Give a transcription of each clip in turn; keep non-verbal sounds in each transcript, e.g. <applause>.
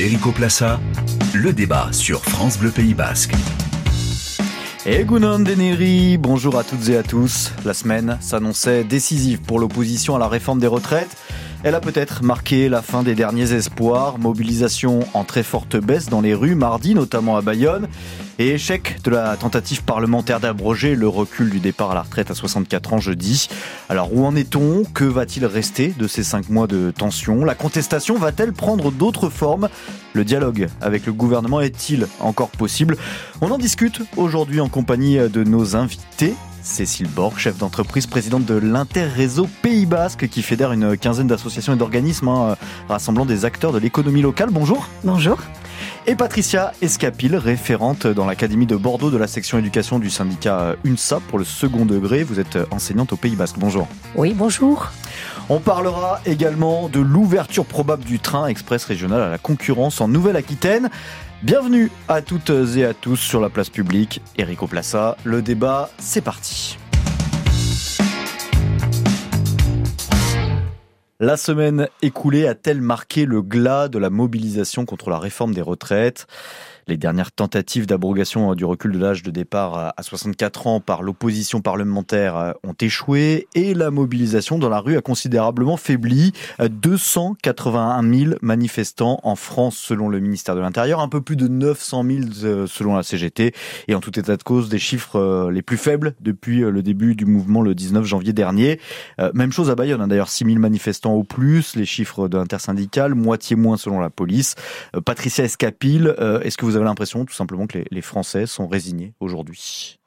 Erico Plassa, le débat sur France Bleu Pays Basque. Et Gounon Deneri, bonjour à toutes et à tous. La semaine s'annonçait décisive pour l'opposition à la réforme des retraites. Elle a peut-être marqué la fin des derniers espoirs, mobilisation en très forte baisse dans les rues mardi, notamment à Bayonne, et échec de la tentative parlementaire d'abroger le recul du départ à la retraite à 64 ans jeudi. Alors où en est-on? Que va-t-il rester de ces cinq mois de tension? La contestation va-t-elle prendre d'autres formes? Le dialogue avec le gouvernement est-il encore possible? On en discute aujourd'hui en compagnie de nos invités. Cécile Borg, chef d'entreprise, présidente de l'Interréseau Pays Basque, qui fédère une quinzaine d'associations et d'organismes hein, rassemblant des acteurs de l'économie locale. Bonjour. Bonjour. Et Patricia Escapil, référente dans l'Académie de Bordeaux de la section éducation du syndicat UNSA pour le second degré. Vous êtes enseignante au Pays Basque. Bonjour. Oui, bonjour. On parlera également de l'ouverture probable du train express régional à la concurrence en Nouvelle-Aquitaine. Bienvenue à toutes et à tous sur la place publique. Erico Plassa, le débat, c'est parti. La semaine écoulée a-t-elle marqué le glas de la mobilisation contre la réforme des retraites? Les dernières tentatives d'abrogation du recul de l'âge de départ à 64 ans par l'opposition parlementaire ont échoué et la mobilisation dans la rue a considérablement faibli. 281 000 manifestants en France selon le ministère de l'Intérieur, un peu plus de 900 000 selon la CGT et en tout état de cause des chiffres euh, les plus faibles depuis euh, le début du mouvement le 19 janvier dernier. Euh, même chose à Bayonne, hein. d'ailleurs 6 000 manifestants au plus, les chiffres de l'intersyndical, moitié moins selon la police. Patricia Escapil, est-ce que vous avez avez l'impression tout simplement que les, Français sont résignés aujourd'hui?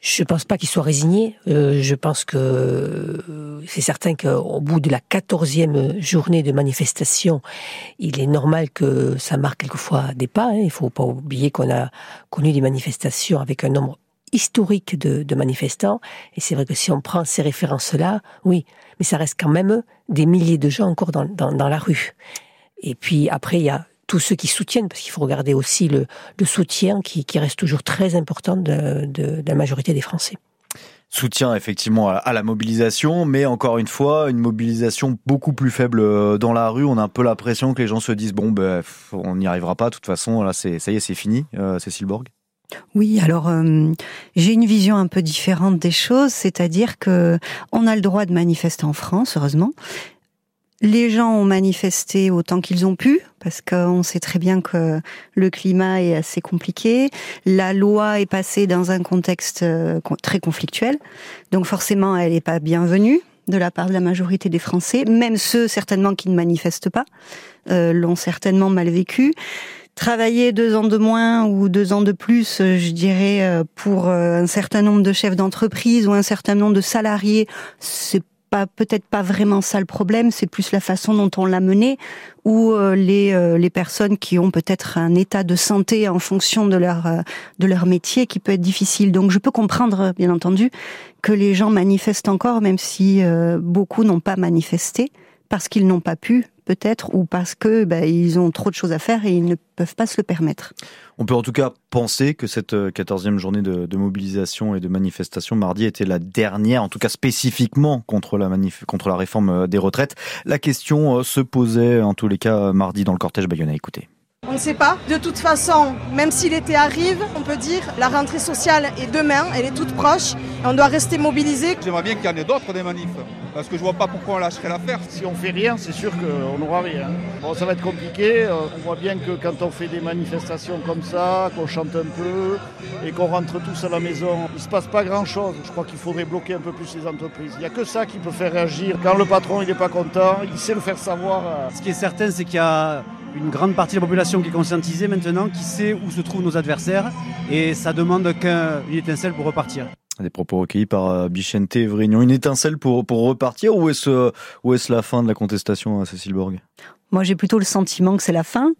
Je ne pense pas qu'ils soient résignés. Euh, je pense que euh, c'est certain qu'au bout de la quatorzième journée de manifestation, il est normal que ça marque quelquefois des pas. Hein. Il ne faut pas oublier qu'on a connu des manifestations avec un nombre historique de, manifestants. Et c'est vrai que si on prend ces références-là, oui, mais ça reste quand même des milliers de gens encore dans la rue. Et puis après, il y a tous ceux qui soutiennent, parce qu'il faut regarder aussi le, soutien qui, reste toujours très important de, la majorité des Français soutien effectivement à, la mobilisation, mais encore une fois, une mobilisation beaucoup plus faible euh, dans la rue. On a un peu l'impression que les gens se disent bon, ben, on n'y arrivera pas. De toute façon, là, c'est ça y est, c'est fini. Euh, Cécile Borg. Oui, alors euh, j'ai une vision un peu différente des choses, c'est-à-dire que on a le droit de manifester en France, heureusement, les gens ont manifesté autant qu'ils ont pu, parce qu'on sait très bien que le climat est assez compliqué. La loi est passée dans un contexte euh, très conflictuel, donc forcément elle n'est pas bienvenue de la part de la majorité des Français, même ceux certainement qui ne manifestent pas, euh, l'ont certainement mal vécu. Travailler deux ans de moins ou deux ans de plus, je dirais, euh, pour un certain nombre de chefs d'entreprise ou un certain nombre de salariés, c'est peut-être pas vraiment ça le problème, c'est plus la façon dont on l'a mené, ou euh, les, euh, les personnes qui ont peut-être un état de santé en fonction de leur, euh, de leur métier qui peut être difficile. Donc je peux comprendre, bien entendu, que les gens manifestent encore, même si beaucoup n'ont pas manifesté, parce qu'ils n'ont pas pu, peut-être, ou parce que bah, ils ont trop de choses à faire et ils ne peuvent pas se le permettre. On peut en tout cas penser que cette 14e euh, journée de, mobilisation et de manifestation mardi était la dernière, en tout cas spécifiquement contre la, réforme euh, des retraites. La question euh, se posait en tous les cas mardi dans le cortège bayonnais. Écoutez. On ne sait pas. De toute façon, même si l'été arrive, on peut dire la rentrée sociale est demain, elle est toute proche et on doit rester mobilisé. J'aimerais bien qu'il y en ait d'autres des manifs parce que je vois pas pourquoi on lâcherait l'affaire. Si on fait rien, c'est sûr qu'on n'aura rien. Bon, ça va être compliqué. Euh, on voit bien que quand on fait des manifestations comme ça, qu'on chante un peu et qu'on rentre tous à la maison, il ne se passe pas grand-chose. Je crois qu'il faudrait bloquer un peu plus les entreprises. Il n'y a que ça qui peut faire réagir. Quand le patron n'est pas content, il sait le faire savoir. Euh. Ce qui est certain, c'est qu'il y a une grande partie de la population qui est conscientisée maintenant, qui sait où se trouvent nos adversaires, et ça demande qu'une étincelle pour repartir. Des propos recueillis par euh, Bichente Vrignon. Une étincelle pour, pour repartir ou est-ce, ou est-ce la fin de la contestation à Cécile Borg? Moi, j'ai plutôt le sentiment que c'est la fin.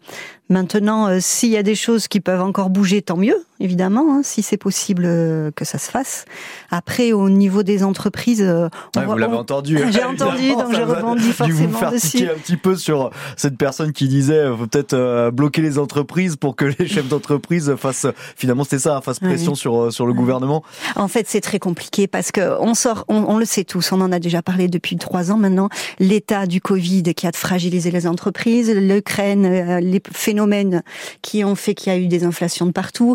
Maintenant, euh, s'il y a des choses qui peuvent encore bouger, tant mieux, évidemment, hein, si c'est possible euh, que ça se fasse. Après, au niveau des entreprises, euh, vous l'avez entendu. <laughs> J'ai <laughs> entendu, donc j'ai rebondi forcément vous faire dessus. un petit peu sur cette personne qui disait, faut peut-être bloquer les entreprises pour que les chefs d'entreprise fassent, finalement, c'était ça, fassent pression sur sur le gouvernement. En fait, c'est très compliqué parce que on sort, on, on, le sait tous, on en a déjà parlé depuis trois ans maintenant, l'état du Covid qui a fragilisé les, entreprises, l'Ukraine, euh, les phénomènes qui ont fait qu'il y a eu des inflations de partout.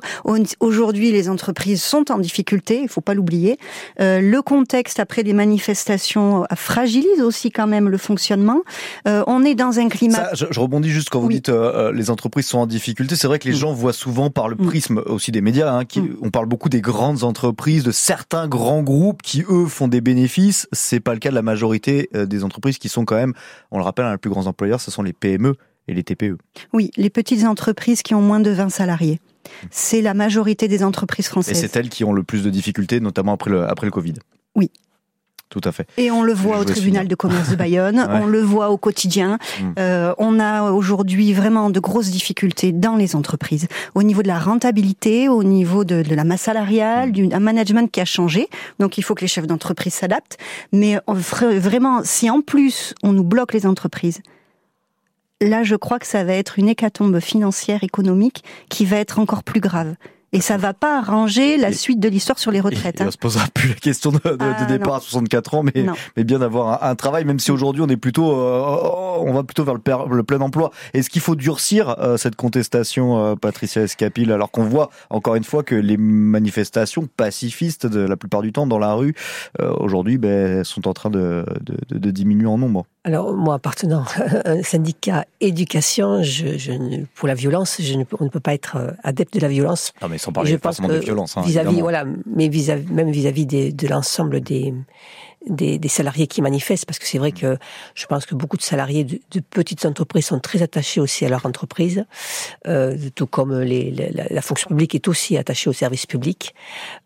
Aujourd'hui, les entreprises sont en difficulté, il faut pas l'oublier. Euh, le contexte après les manifestations fragilise aussi quand même le fonctionnement. Euh, on est dans un climat. je, rebondis juste quand vous dites les entreprises sont en difficulté. C'est vrai que les mm. gens voient souvent par le mm. prisme aussi des médias. Hein, qui, mm. On parle beaucoup des grandes entreprises, de certains grands groupes qui eux font des bénéfices. C'est pas le cas de la majorité des entreprises qui sont quand même, on le rappelle, un hein, les plus grands employeurs, ce sont les PME et les TPE. Oui, les petites entreprises qui ont moins de 20 salariés. C'est la majorité des entreprises françaises. Et c'est elles qui ont le plus de difficultés, notamment après le, après le Covid. Oui, tout à fait. Et on le voit au tribunal de commerce de Bayonne, <laughs> on le voit au quotidien. Mm. Euh, on a aujourd'hui vraiment de grosses difficultés dans les entreprises, au niveau de la rentabilité, au niveau de, la masse salariale, mm. d'un management qui a changé. Donc il faut que les chefs d'entreprise s'adaptent. Mais vraiment, si en plus on nous bloque les entreprises, là je crois que ça va être une hécatombe financière, économique, qui va être encore plus grave. Et ça va pas arranger la suite de l'histoire sur les retraites. Hein. On se posera plus la question de, de, ah, départ à 64 ans, mais, mais bien d'avoir un, travail, même si aujourd'hui on est plutôt, euh, on va plutôt vers le, le plein emploi. Est-ce qu'il faut durcir euh, cette contestation, euh, Patricia Escapil, alors qu'on voit encore une fois que les manifestations pacifistes, de la plupart du temps dans la rue, aujourd'hui, ben, sont en train de diminuer en nombre? Alors moi, appartenant <laughs> à un syndicat éducation, je, je pour la violence, je ne, on ne peut pas être euh, adepte de la violence. Non, mais sans parler forcément de violence. Hein, vis-à-vis, voilà, mais vis même vis-à-vis de l'ensemble des, des, des, salariés qui manifestent, parce que c'est vrai que je pense que beaucoup de salariés de, de, petites entreprises sont très attachés aussi à leur entreprise, euh, tout comme les, la, la, fonction publique est aussi attachée au service public.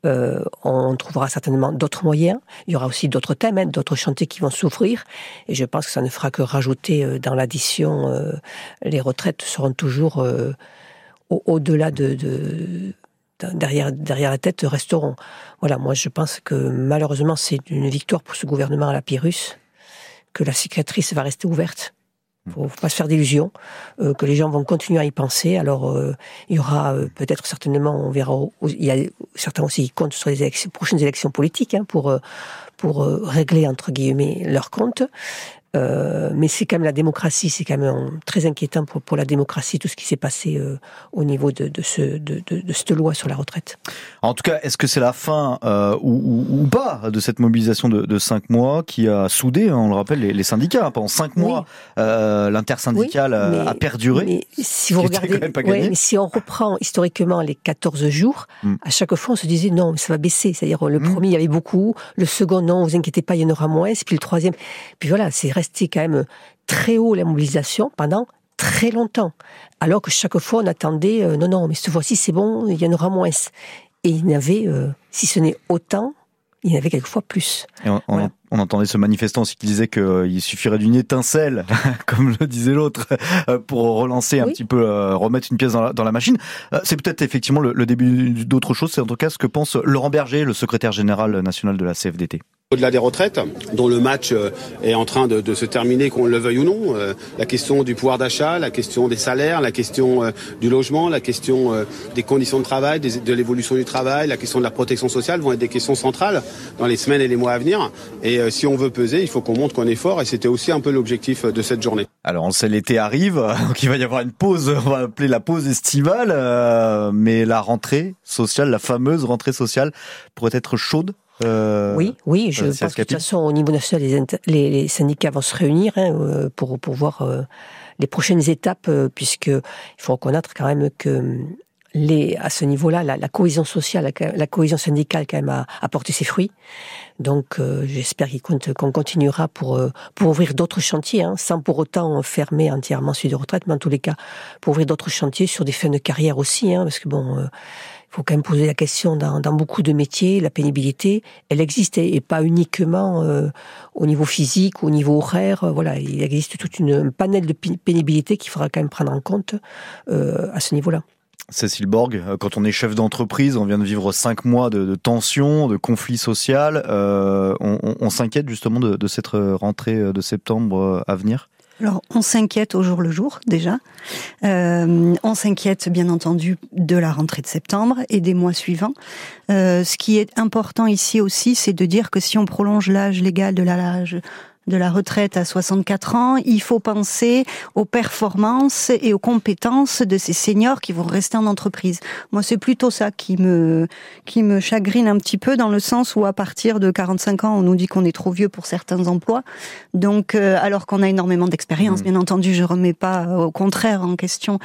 Euh, on trouvera certainement d'autres moyens. Il y aura aussi d'autres thèmes, hein, d'autres chantiers qui vont s'ouvrir, et je pense que ça ne fera que rajouter euh, dans l'addition. Euh, les retraites seront toujours euh, au-delà de, de derrière, derrière la tête resteront. Voilà, moi je pense que malheureusement c'est une victoire pour ce gouvernement à la Pyrrhus, que la cicatrice va rester ouverte. Faut, faut pas se faire d'illusions, euh, que les gens vont continuer à y penser. Alors euh, il y aura euh, peut-être certainement, on verra, il y a certains aussi qui comptent sur les élections, prochaines élections politiques hein, pour pour régler entre guillemets leurs comptes. Euh, mais c'est quand même la démocratie, c'est quand même très inquiétant pour, pour la démocratie, tout ce qui s'est passé euh, au niveau de, de, ce, de, de, de, cette loi sur la retraite. En tout cas, est-ce que c'est la fin euh, ou, ou, pas de cette mobilisation de, de cinq mois qui a soudé, hein, on le rappelle, les, les syndicats Pendant cinq mois, euh, l'intersyndicale a perduré. Mais si vous regardez, ouais, mais si on reprend historiquement les 14 jours, hmm. à chaque fois on se disait non, ça va baisser. C'est-à-dire le hmm. premier il y avait beaucoup, le second non, vous inquiétez pas, il y en aura moins, puis le troisième, puis voilà, c'est resté quand même très haut la mobilisation pendant très longtemps. Alors que chaque fois on attendait, euh, non, non, mais cette fois-ci c'est bon, il y en aura moins. Et il y avait, euh, si ce n'est autant, il y en avait quelquefois plus. on, on, entendait ce manifestant aussi qui disait qu'il suffirait d'une étincelle, <laughs> comme le disait l'autre, euh, pour relancer un petit peu, remettre une pièce dans la, machine. C'est peut-être effectivement le, le début d'autre chose. C'est en tout cas ce que pense Laurent Berger, le secrétaire général national de la CFDT. Au-delà des retraites, dont le match euh, est en train de, se terminer, qu'on le veuille ou non, euh, la question du pouvoir d'achat, la question des salaires, la question euh, du logement, la question des conditions de travail, de l'évolution du travail, la question de la protection sociale vont être des questions centrales dans les semaines et les mois à venir. Et si on veut peser, il faut qu'on montre qu'on est fort et c'était aussi un peu l'objectif de cette journée. Alors on sait l'été arrive, <laughs> donc il va y avoir une pause, on va appeler la pause estivale, mais la rentrée sociale, la fameuse rentrée sociale pourrait être chaude euh, oui, oui, je pense que de toute façon, au niveau national, les, les, syndicats vont se réunir hein, euh, pour, pour voir euh, les prochaines étapes, puisque il faut reconnaître quand même que les, à ce niveau-là, la, la, cohésion sociale, la, cohésion syndicale, quand même, a, a porté ses fruits. Donc, j'espère qu'on continuera pour pour ouvrir d'autres chantiers, hein, sans pour autant fermer entièrement celui de retraite, mais en tous les cas, pour ouvrir d'autres chantiers sur des fins de carrière aussi, hein, parce que bon faut quand même poser la question dans, beaucoup de métiers, la pénibilité, elle existe et pas uniquement euh, au niveau physique, au niveau horaire. Euh, voilà, il existe toute une un panel de pénibilité qu'il faudra quand même prendre en compte euh, à ce niveau-là. Cécile Borg, quand on est chef d'entreprise, on vient de vivre cinq mois de, tensions, de conflits sociaux. On s'inquiète justement de, de, cette rentrée de septembre à venir? Alors, on s'inquiète au jour le jour déjà. Euh, on s'inquiète bien entendu de la rentrée de septembre et des mois suivants. Euh, ce qui est important ici aussi, c'est de dire que si on prolonge l'âge légal de l'âge de la retraite à 64 ans, il faut penser aux performances et aux compétences de ces seniors qui vont rester en entreprise. Moi, c'est plutôt ça qui me qui me chagrine un petit peu dans le sens où à partir de 45 ans, on nous dit qu'on est trop vieux pour certains emplois. Donc, euh, alors qu'on a énormément d'expérience, mmh. bien entendu, je remets pas au contraire en question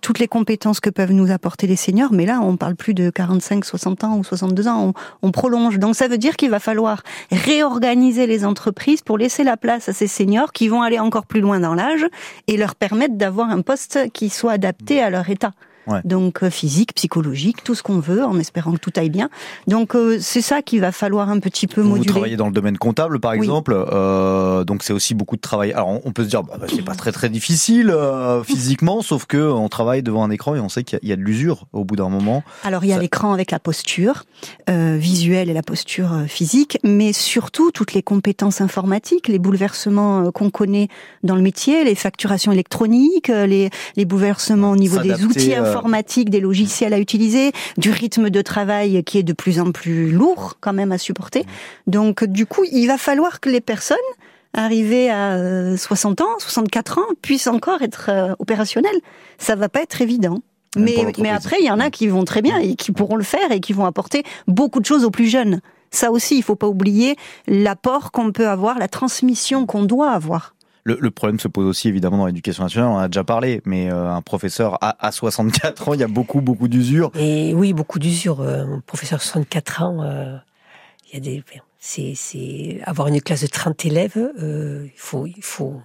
toutes les compétences que peuvent nous apporter les seniors, mais là, on parle plus de 45, 60 ans ou 62 ans, on, on prolonge. Donc, ça veut dire qu'il va falloir réorganiser les entreprises pour laisser la place à ces seniors qui vont aller encore plus loin dans l'âge et leur permettre d'avoir un poste qui soit adapté à leur état. Donc euh, physique, psychologique, tout ce qu'on veut, en espérant que tout aille bien. Donc euh, c'est ça qu'il va falloir un petit peu moduler. Vous travaillez dans le domaine comptable, par exemple, euh, donc c'est aussi beaucoup de travail. Alors on peut se dire, bah, bah, c'est pas très très difficile euh, <laughs> physiquement, sauf que on travaille devant un écran et on sait qu'il y, a de l'usure au bout d'un moment. Alors il y a l'écran avec la posture visuelle et la posture physique, mais surtout toutes les compétences informatiques, les bouleversements qu'on connaît dans le métier, les facturations électroniques, les, les bouleversements au niveau des outils informatique, des logiciels à utiliser, du rythme de travail qui est de plus en plus lourd quand même à supporter. Donc du coup, il va falloir que les personnes arrivées à 60 euh, ans, 64 ans, puissent encore être euh, opérationnelles. Ça va pas être évident. Mais, mais après, il y en a qui vont très bien et qui pourront le faire et qui vont apporter beaucoup de choses aux plus jeunes. Ça aussi, il faut pas oublier l'apport qu'on peut avoir, la transmission qu'on doit avoir. Le, problème se pose aussi évidemment dans l'éducation nationale, on en a déjà parlé, mais euh, un professeur à, 64 ans, il y a beaucoup, beaucoup d'usure. Et oui, beaucoup d'usure. Euh, un professeur à 64 ans, euh, il y a des... C'est avoir une classe de 30 élèves, il faut... Il faut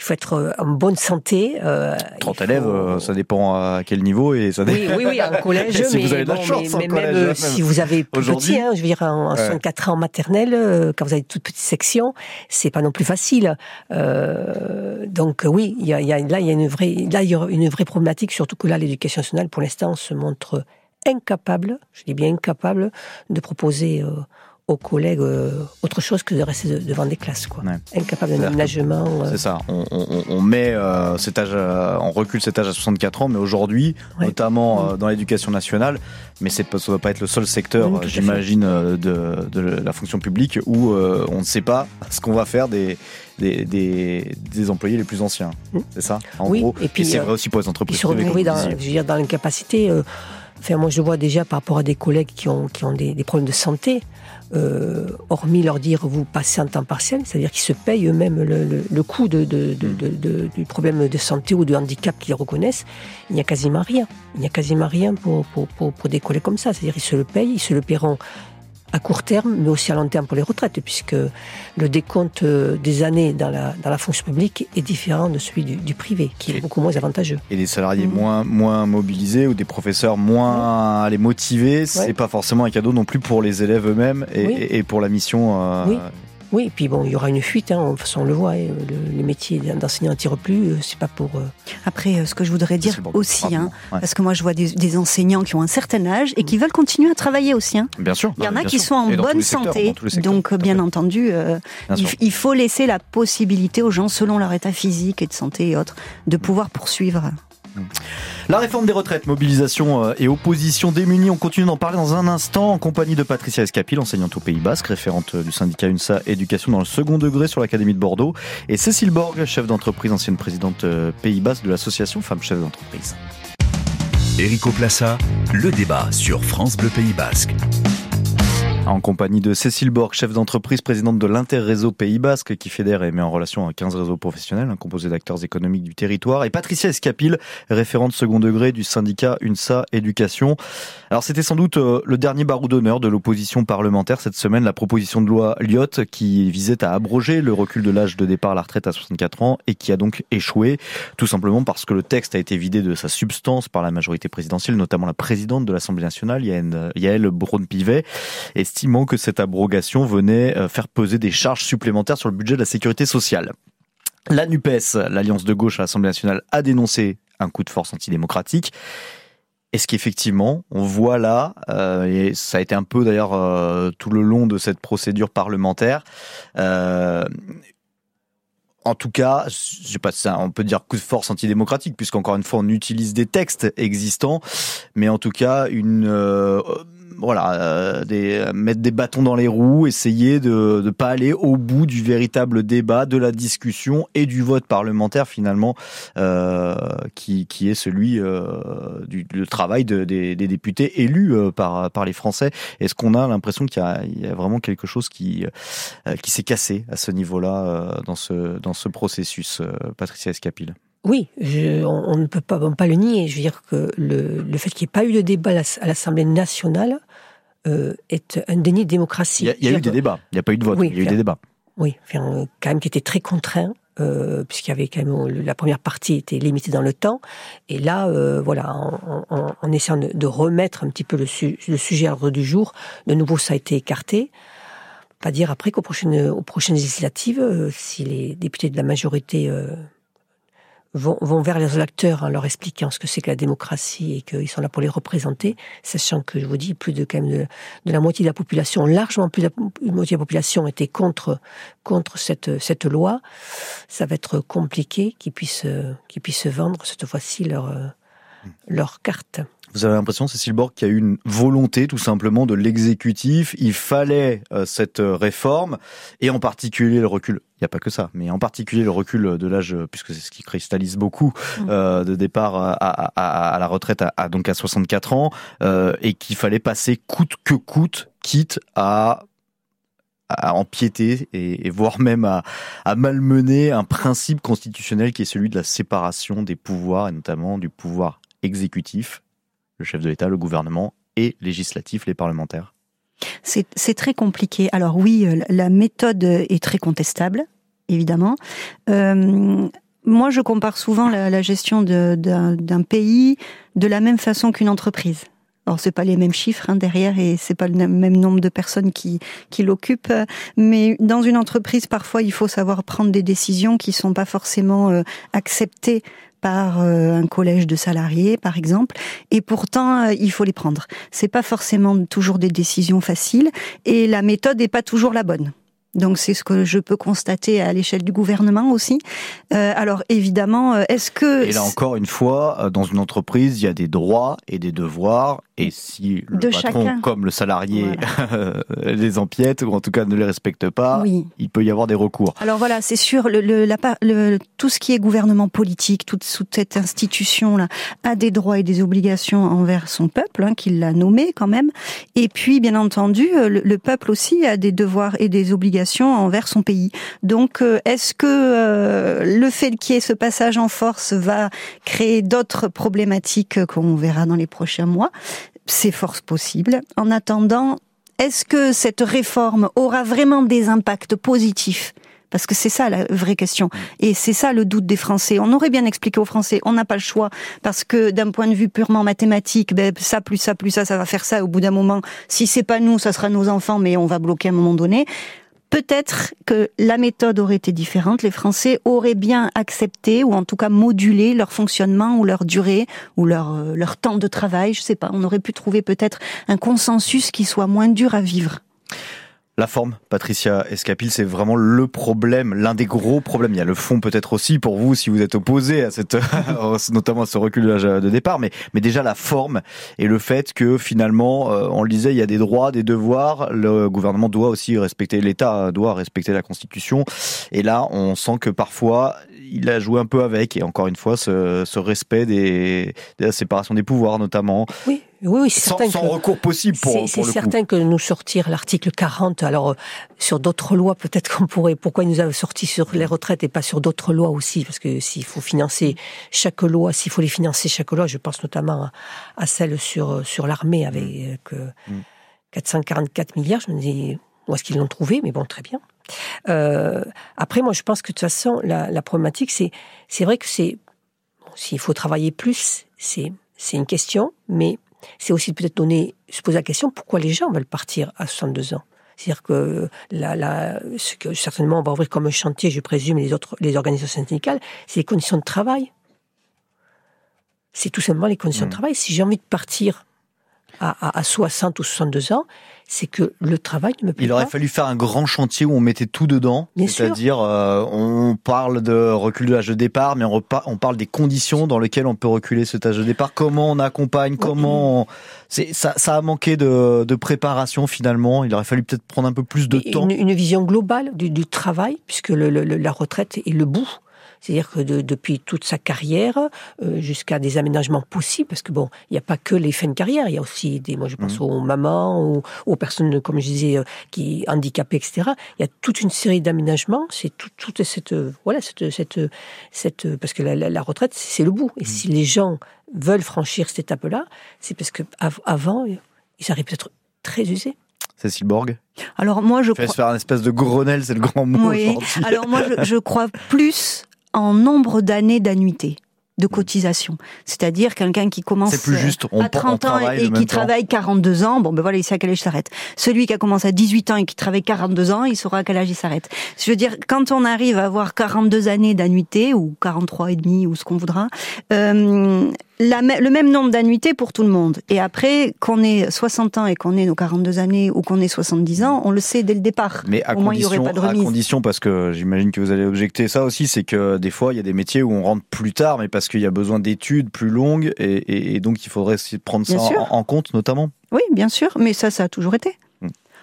il faut être euh, en bonne santé. Euh, 30 élèves, euh, ça dépend à quel niveau et ça dépend... Oui, oui, oui, en <laughs> collège. si mais, vous avez de la chance, mais, même, euh, si vous avez plus petit, hein, je veux dire, en, 64 ans en maternelle, quand vous avez toute petite section, c'est pas non plus facile. Euh, donc oui, il y a, y a, là, il y a une vraie, là, il y a une vraie problématique, surtout que là, l'éducation nationale, pour l'instant, se montre incapable, je dis bien incapable, de proposer aux collègues euh, autre chose que de rester devant des classes, quoi. Incapable d'aménagement. Euh. C'est ça. On, met euh, cet âge, on recule cet âge à 64 ans, mais aujourd'hui, notamment dans l'éducation nationale, mais ça ne doit pas être le seul secteur, j'imagine, de, de, la fonction publique où on ne sait pas <laughs> ce qu'on va faire des, des, des, employés les plus anciens. C'est ça, en oui. gros. Et puis c'est vrai aussi pour les entreprises. Ils se dans, je veux dire, dans l'incapacité. Enfin, moi, je vois déjà par rapport à des collègues qui ont, qui ont des, des problèmes de santé, euh, hormis leur dire vous passez en temps partiel, c'est-à-dire qu'ils se payent eux-mêmes le, coût de, de, de, du problème de santé ou de handicap qu'ils reconnaissent, il n'y a quasiment rien. Il n'y a quasiment rien pour, pour, pour, comme ça. C'est-à-dire qu'ils se le payent, ils se le paieront à court terme, mais aussi à long terme pour les retraites, puisque le décompte euh, des années dans la, dans la fonction publique est différent de celui du, privé, qui est beaucoup moins avantageux. Et des salariés mmh. moins, moins mobilisés ou des professeurs moins à les motiver, c'est pas forcément un cadeau non plus pour les élèves eux-mêmes et, et, pour la mission. Euh, oui, et puis bon, il y aura une fuite, hein, de toute façon on le voit, hein, les métiers d'enseignant tirent plus, euh, c'est pas pour... Euh, Après, euh, ce que je voudrais dire aussi, hein, parce que moi je vois des, enseignants qui ont un certain âge et qui veulent continuer à travailler aussi. Hein. Bien sûr. Il y en a qui sont en bonne santé, donc bien entendu, il, faut laisser la possibilité aux gens, selon leur état physique et de santé et autres, de pouvoir poursuivre. La réforme des retraites, mobilisation euh, et opposition démunie, on continue d'en parler dans un instant en compagnie de Patricia Escapil, enseignante au Pays Basque, référente du syndicat UNSA Éducation dans le second degré sur l'Académie de Bordeaux, et Cécile Borg, chef d'entreprise, ancienne présidente euh, Pays Basque de l'association Femmes Chefs d'entreprise. Erico Plassa, le débat sur France Bleu Pays Basque en compagnie de Cécile Borg, chef d'entreprise, présidente de l'Interréseau Pays Basque, qui fédère et met en relation 15 réseaux professionnels, un composé d'acteurs économiques du territoire, et Patricia Escapil, référente second degré du syndicat UNSA Éducation. Alors c'était sans doute euh, le dernier barreau d'honneur de l'opposition parlementaire cette semaine, la proposition de loi Lyotte qui visait à abroger le recul de l'âge de départ à la retraite à 64 ans et qui a donc échoué, tout simplement parce que le texte a été vidé de sa substance par la majorité présidentielle, notamment la présidente de l'Assemblée nationale, Yael Braun-Pivet, estimant que cette abrogation venait euh, faire peser des charges supplémentaires sur le budget de la sécurité sociale. La NUPES, l'alliance de gauche à l'Assemblée nationale, a dénoncé un coup de force antidémocratique. Est-ce qu'effectivement, on voit là, euh, et ça a été un peu d'ailleurs euh, tout le long de cette procédure parlementaire, en tout cas, je sais pas, ça, on peut dire coup de force antidémocratique, puisqu'encore une fois, on utilise des textes existants, mais en tout cas, une voilà, euh, des, mettre des bâtons dans les roues, essayer de ne pas aller au bout du véritable débat, de la discussion et du vote parlementaire finalement, euh, qui, qui est celui euh, du le travail de, des, des, députés élus euh, par, par les Français. Est-ce qu'on a l'impression qu'il y, y, a vraiment quelque chose qui, euh, qui s'est cassé à ce niveau-là euh, dans, ce, dans ce processus, Patricia Escapil? Oui, je, on, ne peut pas, on pas le nier. Je veux dire que le, le fait qu'il n'y ait pas eu de débat à l'Assemblée nationale euh, est un déni de démocratie. Il y a, il y a eu des débats, il n'y a pas eu de vote, oui, il y a eu des débats. Oui, enfin, quand même qui était très contraint. Euh, puisqu'il y avait quand même la première partie était limitée dans le temps et là euh, voilà en, en, en, essayant de, de, remettre un petit peu le, su le sujet à l'ordre du jour de nouveau ça a été écarté pas dire après qu'aux prochaines aux prochaines législatives euh, si les députés de la majorité euh, vont, vont vers les acteurs en leur expliquant ce que c'est que la démocratie et qu'ils sont là pour les représenter, sachant que je vous dis plus de quand même de, la moitié de la population, largement plus de la moitié de la population était contre contre cette cette loi, ça va être compliqué qu'ils puissent qu'ils puissent vendre cette fois-ci leur leur carte. Vous avez l'impression, Cécile Borg, qu'il y a eu une volonté tout simplement de l'exécutif. Il fallait euh, cette réforme et en particulier le recul. Il n'y a pas que ça, mais en particulier le recul de l'âge, puisque c'est ce qui cristallise beaucoup, euh, de départ à, à, à, la retraite à, à, donc à 64 ans, euh, et qu'il fallait passer coûte que coûte, quitte à à empiéter et, et voire même à, à, malmener un principe constitutionnel qui est celui de la séparation des pouvoirs et notamment du pouvoir exécutif le chef de l'État, le gouvernement et législatif, les parlementaires C'est très compliqué. Alors oui, la méthode est très contestable, évidemment. Euh, moi, je compare souvent la gestion d'un pays de la même façon qu'une entreprise. Alors c'est pas les mêmes chiffres hein, derrière et c'est pas le même nombre de personnes qui qui l'occupent, mais dans une entreprise parfois il faut savoir prendre des décisions qui sont pas forcément euh, acceptées par euh, un collège de salariés, par exemple, et pourtant euh, il faut les prendre. C'est pas forcément toujours des décisions faciles, et la méthode n'est pas toujours la bonne. Donc c'est ce que je peux constater à l'échelle du gouvernement aussi. Euh, alors évidemment, euh, est-ce que... Et là encore une fois, dans une entreprise, il y a des droits et des devoirs. Et si le de patron, chacun. comme le salarié, voilà. <laughs> les empiète ou en tout cas ne les respecte pas, oui. il peut y avoir des recours. Alors voilà, c'est sûr, le, le, la, le, tout ce qui est gouvernement politique, toute, toute cette institution-là, a des droits et des obligations envers son peuple, hein, qu'il l'a nommé quand même. Et puis, bien entendu, le, le peuple aussi a des devoirs et des obligations envers son pays. Donc, euh, est-ce que euh, le fait qu'il y ait ce passage en force va créer d'autres problématiques qu'on verra dans les prochains mois? C'est fort possible. En attendant, est-ce que cette réforme aura vraiment des impacts positifs? Parce que c'est ça la vraie question. Et c'est ça le doute des Français. On aurait bien expliqué aux Français, on n'a pas le choix, parce que d'un point de vue purement mathématique, ben, ça plus ça plus ça, ça va faire ça. Au bout d'un moment, si c'est pas nous, ça sera nos enfants, mais on va bloquer à un moment donné peut-être que la méthode aurait été différente. Les Français auraient bien accepté ou en tout cas modulé leur fonctionnement ou leur durée ou leur, euh, leur temps de travail. Je sais pas. On aurait pu trouver peut-être un consensus qui soit moins dur à vivre. La forme, Patricia Escapil, c'est vraiment le problème, l'un des gros problèmes. Il y a le fond peut-être aussi pour vous si vous êtes opposé à cette, <laughs> notamment à ce recul de départ, mais, mais déjà la forme et le fait que finalement, euh, on le disait, il y a des droits, des devoirs. Le gouvernement doit aussi respecter, l'État doit respecter la Constitution. Et là, on sent que parfois, il a joué un peu avec. Et encore une fois, ce, respect des, de la séparation des pouvoirs, notamment. Oui. Oui, oui, c'est certain sans que, recours possible pour, C'est certain que nous sortir l'article 40, alors sur d'autres lois, peut-être qu'on pourrait, pourquoi il nous a sorti sur les retraites et pas sur d'autres lois aussi, parce que s'il faut financer chaque loi, s'il faut les financer chaque loi, je pense notamment à, à celle sur, sur l'armée avec Mmh. que 444 milliards, je me dis, où est-ce qu'ils l'ont trouvé, mais bon, très bien. Euh, après, moi, je pense que de toute façon, la, la problématique, c'est, c'est vrai que c'est, bon, s'il faut travailler plus, c'est, c'est une question, mais c'est aussi peut-être donner, se poser la question pourquoi les gens veulent partir à 62 ans? C'est-à-dire que, ce que certainement on va ouvrir comme un chantier, je présume, les autres, les organisations syndicales, c'est les conditions de travail. C'est tout simplement les conditions mmh. de travail. Si j'ai envie de partir à, à 60 ou 62 ans, c'est que le travail ne me plaît Il aurait pas. fallu faire un grand chantier où on mettait tout dedans, c'est-à-dire euh, on parle de recul de l'âge de départ, mais on, on parle des conditions dans lesquelles on peut reculer cet âge de départ, comment on accompagne, comment on... ça, ça a manqué de, de préparation finalement. Il aurait fallu peut-être prendre un peu plus de Et temps. Une, une vision globale du, du travail, puisque le- le- le- la retraite est le bout. C'est-à-dire que de- depuis toute sa carrière euh, jusqu'à des aménagements possibles, parce que bon, il n'y a pas que les fins de carrière, il y a aussi des, moi je pense Mhm. aux mamans, ou aux personnes, comme je disais, euh, qui handicapées, etc. Il y a toute une série d'aménagements. C'est tout, toute cette, euh, voilà, cette, cette, cette, parce que la, la- la retraite, c'est le bout. Et si les gens veulent franchir cette étape-là, c'est parce que av- avant, ils arrivent peut-être très usés. Cécile Borg, Alors moi, je crois. se faire un espèce de Grenelle, c'est le grand mot Oui. Alors moi, je, je crois plus en nombre d'années d'annuité de cotisation. C'est-à-dire quelqu'un qui commence C'est plus juste, on, à 30 on ans et qui temps. travaille 42 ans, bon ben voilà, il sait à quel âge il s'arrête? Celui qui a commencé à 18 ans et qui travaille 42 ans, il saura à quel âge il s'arrête. Je veux dire, quand on arrive à avoir 42 années d'annuité, ou 43 et demi, ou ce qu'on voudra, euh, la, le même nombre d'annuités pour tout le monde. Et après, qu'on ait 60 ans et qu'on ait nos 42 années, ou qu'on ait 70 ans, on le sait dès le départ. Mais à Au moins, il y aurait condition, pas de à condition, parce que j'imagine que vous allez objecter ça aussi, c'est que des fois, il y a des métiers où on rentre plus tard, mais parce qu'il y a besoin d'études plus longues, et, et- et donc il faudrait prendre ça Bien en, en compte, notamment. Oui, bien sûr, mais ça, ça a toujours été.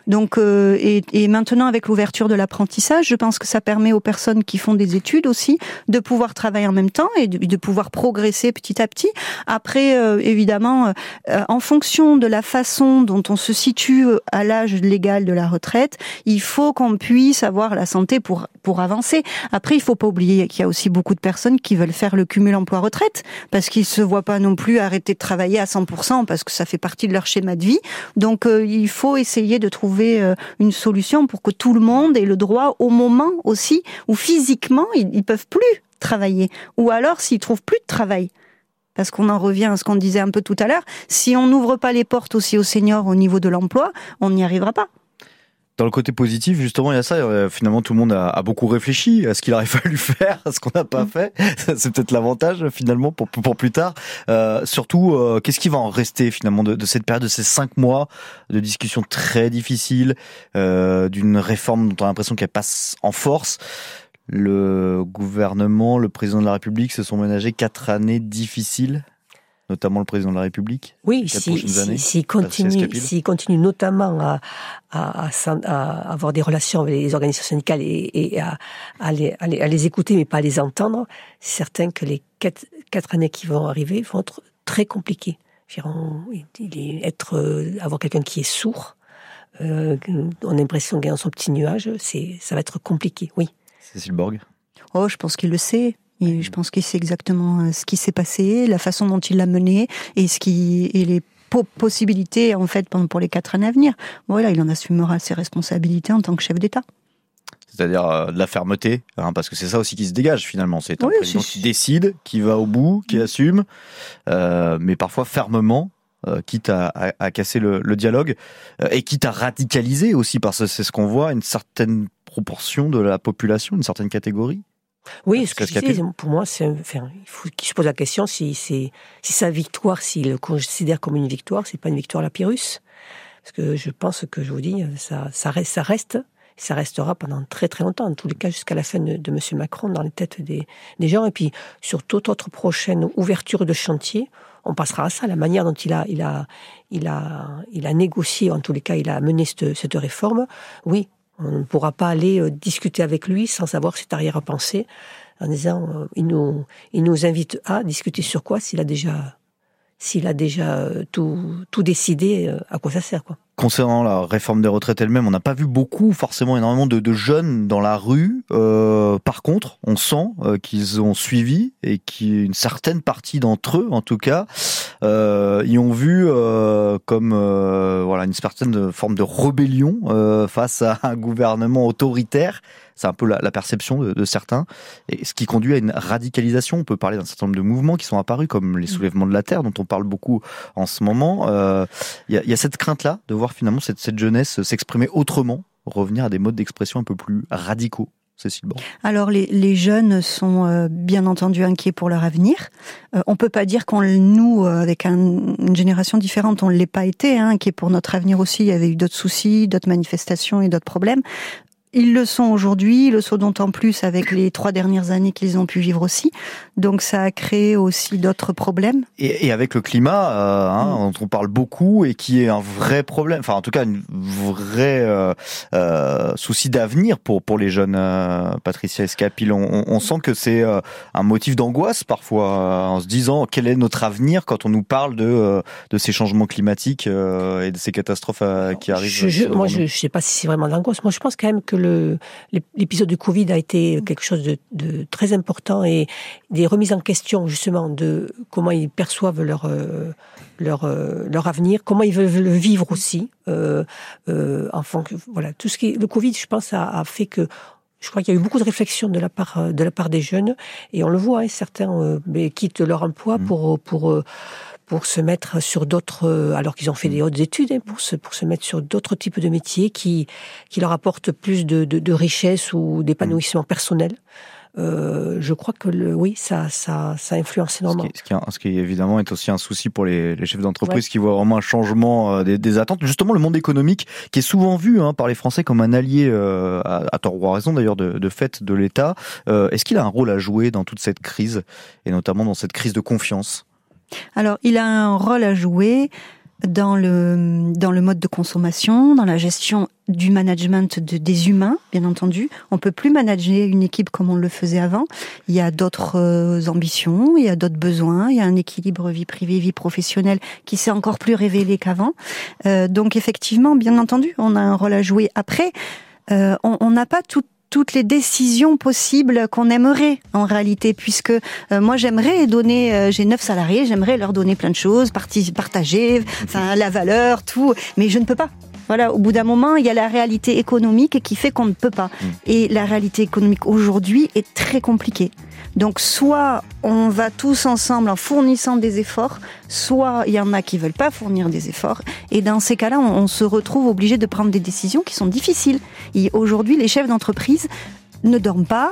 Donc, euh, et, et maintenant avec l'ouverture de l'apprentissage, je pense que ça permet aux personnes qui font des études aussi de pouvoir travailler en même temps et de, de pouvoir progresser petit à petit. Après, euh, évidemment, euh, en fonction de la façon dont on se situe euh, à l'âge légal de la retraite, il faut qu'on puisse avoir la santé pour pour avancer. Après, il faut pas oublier qu'il y a aussi beaucoup de personnes qui veulent faire le cumul emploi-retraite parce qu'ils se voient pas non plus arrêter de travailler à 100% parce que ça fait partie de leur schéma de vie. Donc, euh, il faut essayer de trouver euh, une solution pour que tout le monde ait le droit au moment aussi où physiquement ils, ils peuvent plus travailler ou alors s'ils trouvent plus de travail. Parce qu'on en revient à ce qu'on disait un peu tout à l'heure, si on n'ouvre pas les portes aussi aux seniors au niveau de l'emploi, on n'y arrivera pas. Dans le côté positif, justement, il y a ça. euh, Finalement, tout le monde a, a beaucoup réfléchi à ce qu'il aurait <laughs> fallu faire, à ce qu'on n'a pas Mm. fait. <laughs> C'est peut-être l'avantage, finalement, pour, pour plus tard. Euh, surtout, euh, qu'est-ce qui va en rester, finalement, de, de cette période, de ces cinq mois de discussions très difficiles, euh, d'une réforme dont on a l'impression qu'elle passe en force? Le gouvernement, le président de la République se sont ménagés quatre années difficiles, notamment le président de la République. Oui, quatre si- prochaines si- s'il continue, s'il continue notamment à, à, à s'en- à avoir des relations avec les organisations syndicales et, et à, à les, à les- à les écouter mais pas à les entendre, c'est certain que les quatre, quatre années qui vont arriver vont être très compliquées. Il être, euh, avoir quelqu'un qui est sourd, euh, on a l'impression qu'il est dans son petit nuage, c'est, ça va être compliqué, oui. Cécile Borg. Oh, je pense qu'il le sait. Et je pense qu'il sait exactement euh, ce qui s'est passé, la façon dont il l'a mené et ce qui et les po- possibilités en fait pour pour les quatre années à venir. Voilà, il en assumera ses responsabilités en tant que chef d'État. c'est-à-dire euh, de la fermeté, hein, parce que c'est ça aussi qui se dégage finalement. C'est un Oui, président qui décide, qui va au bout, qui assume, euh, mais parfois fermement, euh, quitte à, à- à casser le, le dialogue et quitte à radicaliser aussi, parce que c'est ce qu'on voit, une certaine proportion de la population, une certaine catégorie. Oui, ce que je disais, pour moi, c'est, enfin, il faut qu'il se pose la question si c'est, si sa victoire, s'il le considère comme une victoire, c'est pas une victoire à la Pyrrhus. Parce que je pense que, je vous dis, ça, ça reste, ça reste, ça restera pendant très très longtemps, en tous les cas jusqu'à la fin de, de M. Macron dans les têtes des, des gens. Et puis, sur toute autre prochaine ouverture de chantier, on passera à ça, la manière dont il a, il a, il a, il a négocié, en tous les cas, il a mené cette, cette réforme. Oui, on ne pourra pas aller euh, discuter avec lui sans avoir cette arrière-pensée en disant euh, il nous il nous invite à discuter sur quoi s'il a déjà s'il a déjà euh, tout tout décidé à quoi ça sert quoi. Concernant la réforme des retraites elle-même, on n'a pas vu beaucoup, forcément énormément de, jeunes dans la rue. Euh, par contre, on sent euh, qu'ils ont suivi et qu'une certaine partie d'entre eux, en tout cas, euh, y ont vu euh, comme euh, voilà une certaine forme de rébellion face à un gouvernement autoritaire. C'est un peu la, la perception de, de certains, et ce qui conduit à une radicalisation. On peut parler d'un certain nombre de mouvements qui sont apparus, comme les soulèvements de la terre, dont on parle beaucoup en ce moment. Euh, Il y, y a cette crainte-là de voir finalement cette, cette jeunesse s'exprimer autrement, revenir à des modes d'expression un peu plus radicaux. Cécile Alors les, les, jeunes sont euh, bien entendu inquiets pour leur avenir. Euh, on peut pas dire qu'on nous, euh, avec un, une génération différente, on ne l'est pas été, hein, inquiets pour notre avenir aussi. Il y avait eu d'autres soucis, d'autres manifestations et d'autres problèmes. Ils le sont aujourd'hui, ils le sont d'autant plus avec les trois dernières années qu'ils ont pu vivre aussi. Donc ça a créé aussi d'autres problèmes. Et, et, avec le climat, euh, hein, mm. dont on parle beaucoup et qui est un vrai problème, enfin en tout cas un vrai euh, euh, souci d'avenir pour pour les jeunes. Euh, Patricia Escapil, on, on, sent que c'est euh, un motif d'angoisse parfois en se disant quel est notre avenir quand on nous parle de de ces changements climatiques et de ces catastrophes qui arrivent. Je, je, moi, je, je sais pas si c'est vraiment de l'angoisse. Moi, je pense quand même que l'épisode du Covid a été quelque chose de, de, très important et des remises en question justement de comment ils perçoivent leur euh, leur euh, leur avenir, comment ils veulent le vivre aussi. Euh, euh, enfin, voilà, tout ce qui le Covid, je pense, a, a fait que je crois qu'il y a eu beaucoup de réflexions de la part de la part des jeunes et on le voit, hein, certains euh, quittent leur emploi mmh. pour pour pour se mettre sur d'autres, euh, alors qu'ils ont fait des hautes études, hein, pour se pour se mettre sur d'autres types de métiers qui qui leur apportent plus de, de, de richesse ou d'épanouissement personnel. Euh, je crois que le, oui, ça, ça, ça influence énormément. Ce qui, ce qui, évidemment est aussi un souci pour les, les chefs d'entreprise ouais. qui voient vraiment un changement euh, des, des, attentes. Justement, le monde économique qui est souvent vu hein, par les Français comme un allié, euh, à, à tort ou à raison d'ailleurs, de, de fait de l'État. Euh, Est-ce qu'il a un rôle à jouer dans toute cette crise et notamment dans cette crise de confiance? Alors, il a un rôle à jouer dans le dans le mode de consommation, dans la gestion du management de, des humains, bien entendu. On peut plus manager une équipe comme on le faisait avant. Il y a d'autres euh, ambitions, il y a d'autres besoins, il y a un équilibre vie privée vie professionnelle qui s'est encore plus révélé qu'avant. Euh, donc effectivement, bien entendu, on a un rôle à jouer. Après, euh, on n'a pas tout toutes les décisions possibles qu'on aimerait en réalité, puisque euh, moi j'aimerais donner, euh, j'ai neuf salariés, j'aimerais leur donner plein de choses, partager, enfin la valeur, tout, mais je ne peux pas. Voilà, au bout d'un moment, il y a la réalité économique qui fait qu'on ne peut pas. Mm. Et la réalité économique aujourd'hui est très compliquée. Donc soit on va tous ensemble en fournissant des efforts, soit il y en a qui veulent pas fournir des efforts. Et dans ces cas-là, on, se retrouve obligé de prendre des décisions qui sont difficiles. Aujourd'hui, les chefs d'entreprise ne dorment pas,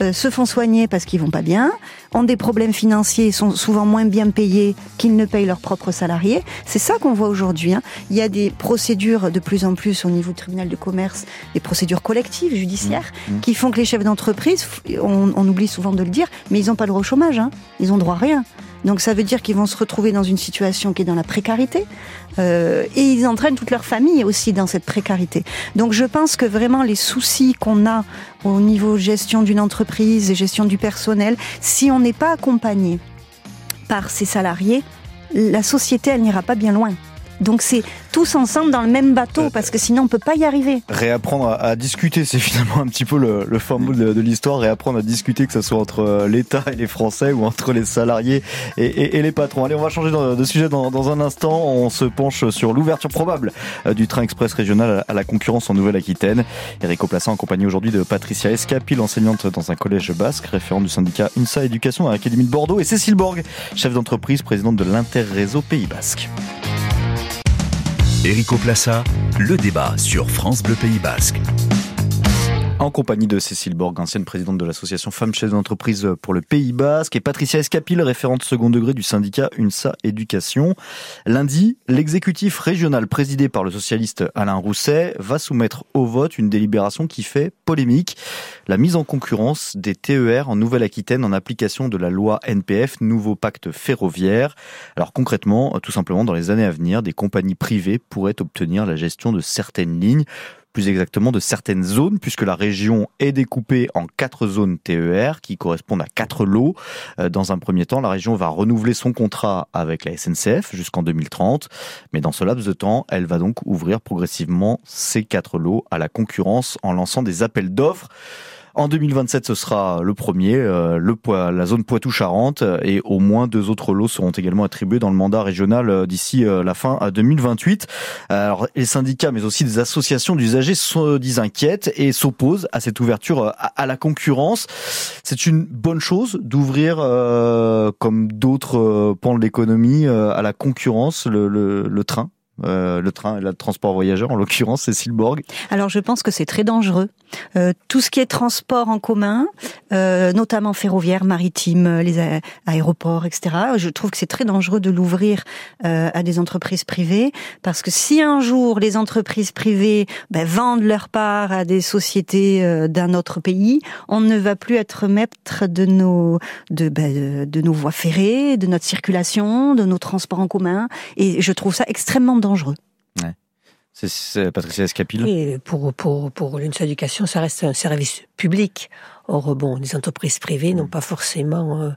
euh, se font soigner parce qu'ils vont pas bien, ont des problèmes financiers, sont souvent moins bien payés qu'ils ne payent leurs propres salariés. C'est ça qu'on voit aujourd'hui. Hein. Il y a des procédures de plus en plus au niveau du tribunal de commerce, des procédures collectives, judiciaires, mmh, mmh. qui font que les chefs d'entreprise, on, on, oublie souvent de le dire, mais ils n'ont pas le droit au chômage. Hein. Ils ont droit à rien. Donc ça veut dire qu'ils vont se retrouver dans une situation qui est dans la précarité euh, et ils entraînent toute leur famille aussi dans cette précarité. Donc je pense que vraiment les soucis qu'on a au niveau gestion d'une entreprise et gestion du personnel, si on n'est pas accompagné par ses salariés, la société elle n'ira pas bien loin. Donc c'est tous ensemble dans le même bateau parce que sinon on peut pas y arriver. Réapprendre à, discuter, c'est finalement un petit peu le, le formule de, l'histoire. Réapprendre à discuter, que ce soit entre euh, l'État et les Français ou entre les salariés et, les patrons. Allez, on va changer de, sujet dans, un instant. On se penche sur l'ouverture probable euh, du train express régional à la concurrence en Nouvelle-Aquitaine. Eric Oplassin, accompagné aujourd'hui de Patricia Escapil, enseignante dans un collège basque, référente du syndicat UNSA Éducation à l'Académie de Bordeaux, et Cécile Borg, chef d'entreprise, présidente de l'Interréseau Pays Basque. Érico Plassa, le débat sur France Bleu Pays Basque en compagnie de Cécile Borg, ancienne présidente de l'association Femmes Chefs d'entreprise pour le Pays Basque, et Patricia Escapil, référente second degré du syndicat UNSA Éducation. Lundi, l'exécutif régional présidé par le socialiste Alain Rousset va soumettre au vote une délibération qui fait polémique. La mise en concurrence des TER en Nouvelle-Aquitaine en application de la loi NPF, nouveau pacte ferroviaire. Alors concrètement, tout simplement, dans les années à venir, des compagnies privées pourraient obtenir la gestion de certaines lignes plus exactement de certaines zones, puisque la région est découpée en quatre zones TER qui correspondent à quatre lots. Euh, dans un premier temps, la région va renouveler son contrat avec la SNCF jusqu'en 2030, mais dans ce laps de temps, elle va donc ouvrir progressivement ces quatre lots à la concurrence en lançant des appels d'offres. En 2027, ce sera le premier, euh, le, la zone Poitou-Charentes, et au moins deux autres lots seront également attribués dans le mandat régional euh, d'ici euh, la fin 2028. Alors, les syndicats, mais aussi des associations d'usagers se disent inquiètes et s'opposent à cette ouverture à, à, la concurrence. C'est une bonne chose d'ouvrir, euh, comme d'autres pans de l'économie, à la concurrence le, le, le train euh, le train le transport voyageur, en l'occurrence Cécile Borg? Alors je pense que c'est très dangereux Euh, tout ce qui est transport en commun, euh, notamment ferroviaire, maritime, les a- aéroports, etc. Je trouve que c'est très dangereux de l'ouvrir euh, à des entreprises privées parce que si un jour les entreprises privées ben, vendent leur part à des sociétés euh, d'un autre pays, on ne va plus être maître de nos de, ben, de nos voies ferrées, de notre circulation, de nos transports en commun, et je trouve ça extrêmement dangereux. C'est- Patricia Escapil. Pour, pour, pour l'UNSA Éducation, ça reste un service public. Or, bon, les entreprises privées n'ont pas forcément euh,